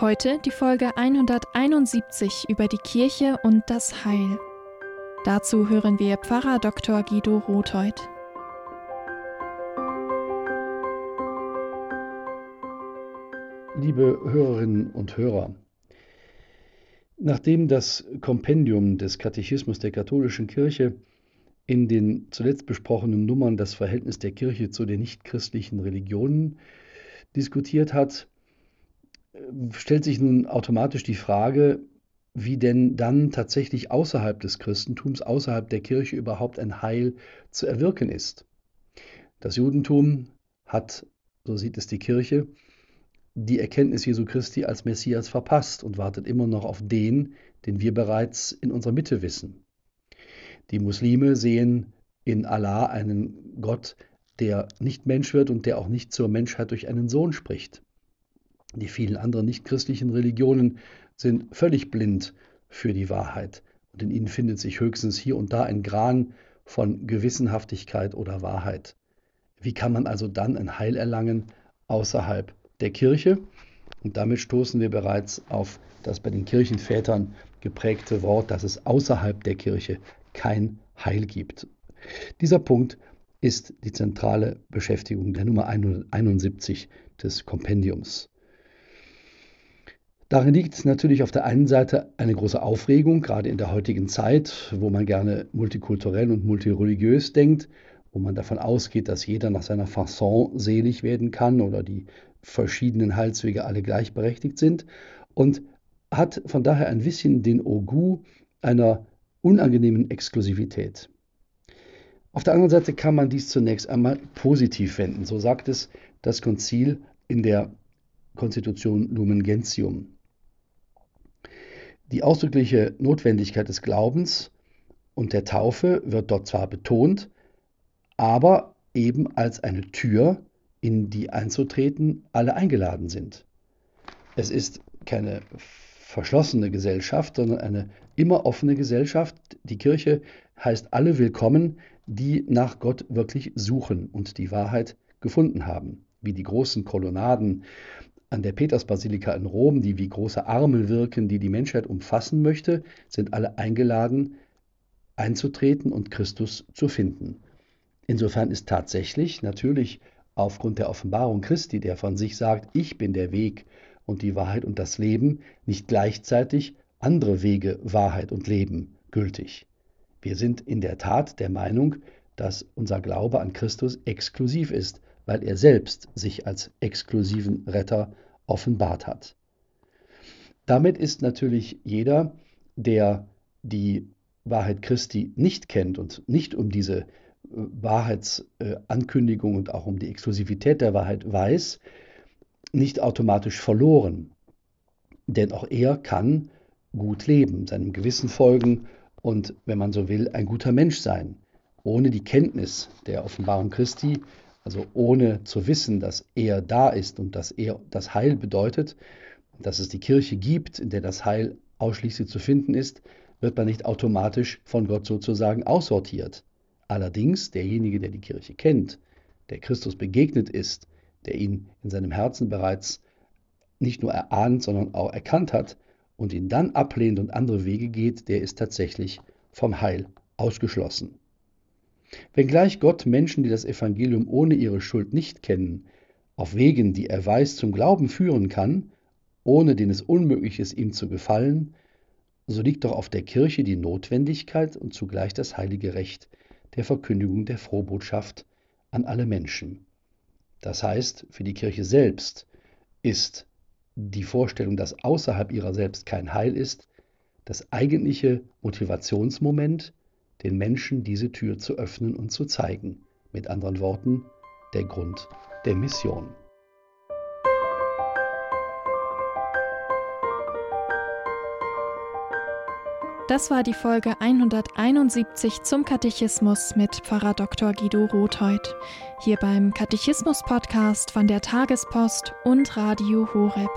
Heute die Folge 171 über die Kirche und das Heil. Dazu hören wir Pfarrer Dr. Guido Rotheuth. Liebe Hörerinnen und Hörer, nachdem das Kompendium des Katechismus der katholischen Kirche in den zuletzt besprochenen Nummern das Verhältnis der Kirche zu den nichtchristlichen Religionen diskutiert hat, stellt sich nun automatisch die Frage, wie denn dann tatsächlich außerhalb des Christentums, außerhalb der Kirche überhaupt ein Heil zu erwirken ist. Das Judentum hat, so sieht es die Kirche, die Erkenntnis Jesu Christi als Messias verpasst und wartet immer noch auf den, den wir bereits in unserer Mitte wissen. Die Muslime sehen in Allah einen Gott, der nicht Mensch wird und der auch nicht zur Menschheit durch einen Sohn spricht. Die vielen anderen nichtchristlichen Religionen sind völlig blind für die Wahrheit und in ihnen findet sich höchstens hier und da ein Gran von Gewissenhaftigkeit oder Wahrheit. Wie kann man also dann ein Heil erlangen außerhalb der Kirche? Und damit stoßen wir bereits auf das bei den Kirchenvätern geprägte Wort, dass es außerhalb der Kirche kein Heil gibt. Dieser Punkt ist die zentrale Beschäftigung der Nummer 171 des Kompendiums. Darin liegt natürlich auf der einen Seite eine große Aufregung, gerade in der heutigen Zeit, wo man gerne multikulturell und multireligiös denkt, wo man davon ausgeht, dass jeder nach seiner Fasson selig werden kann oder die verschiedenen Heilswege alle gleichberechtigt sind und hat von daher ein bisschen den Ogu einer unangenehmen Exklusivität. Auf der anderen Seite kann man dies zunächst einmal positiv wenden. So sagt es das Konzil in der Konstitution Lumen Gentium. Die ausdrückliche Notwendigkeit des Glaubens und der Taufe wird dort zwar betont, aber eben als eine Tür, in die einzutreten alle eingeladen sind. Es ist keine verschlossene Gesellschaft, sondern eine immer offene Gesellschaft. Die Kirche heißt alle willkommen, die nach Gott wirklich suchen und die Wahrheit gefunden haben, wie die großen Kolonnaden an der Petersbasilika in Rom, die wie große Arme wirken, die die Menschheit umfassen möchte, sind alle eingeladen, einzutreten und Christus zu finden. Insofern ist tatsächlich natürlich aufgrund der Offenbarung Christi, der von sich sagt, ich bin der Weg und die Wahrheit und das Leben, nicht gleichzeitig andere Wege, Wahrheit und Leben gültig. Wir sind in der Tat der Meinung, dass unser Glaube an Christus exklusiv ist, weil er selbst sich als exklusiven Retter offenbart hat. Damit ist natürlich jeder, der die Wahrheit Christi nicht kennt und nicht um diese äh, Wahrheitsankündigung und auch um die Exklusivität der Wahrheit weiß, nicht automatisch verloren. Denn auch er kann gut leben, seinem Gewissen folgen und, wenn man so will, ein guter Mensch sein. Ohne die Kenntnis der Offenbarung Christi also ohne zu wissen, dass er da ist und dass er das Heil bedeutet, dass es die Kirche gibt, in der das Heil ausschließlich zu finden ist, wird man nicht automatisch von Gott sozusagen aussortiert. Allerdings derjenige, der die Kirche kennt, der Christus begegnet ist, der ihn in seinem Herzen bereits nicht nur erahnt, sondern auch erkannt hat und ihn dann ablehnt und andere Wege geht, der ist tatsächlich vom Heil ausgeschlossen. Wenngleich Gott Menschen, die das Evangelium ohne ihre Schuld nicht kennen, auf Wegen, die er weiß, zum Glauben führen kann, ohne denen es unmöglich ist, ihm zu gefallen, so liegt doch auf der Kirche die Notwendigkeit und zugleich das heilige Recht der Verkündigung der Frohbotschaft an alle Menschen. Das heißt, für die Kirche selbst ist die Vorstellung, dass außerhalb ihrer selbst kein Heil ist, das eigentliche Motivationsmoment, den Menschen diese Tür zu öffnen und zu zeigen. Mit anderen Worten, der Grund der Mission. Das war die Folge 171 zum Katechismus mit Pfarrer Dr. Guido Rothheut. Hier beim Katechismus-Podcast von der Tagespost und Radio Horeb.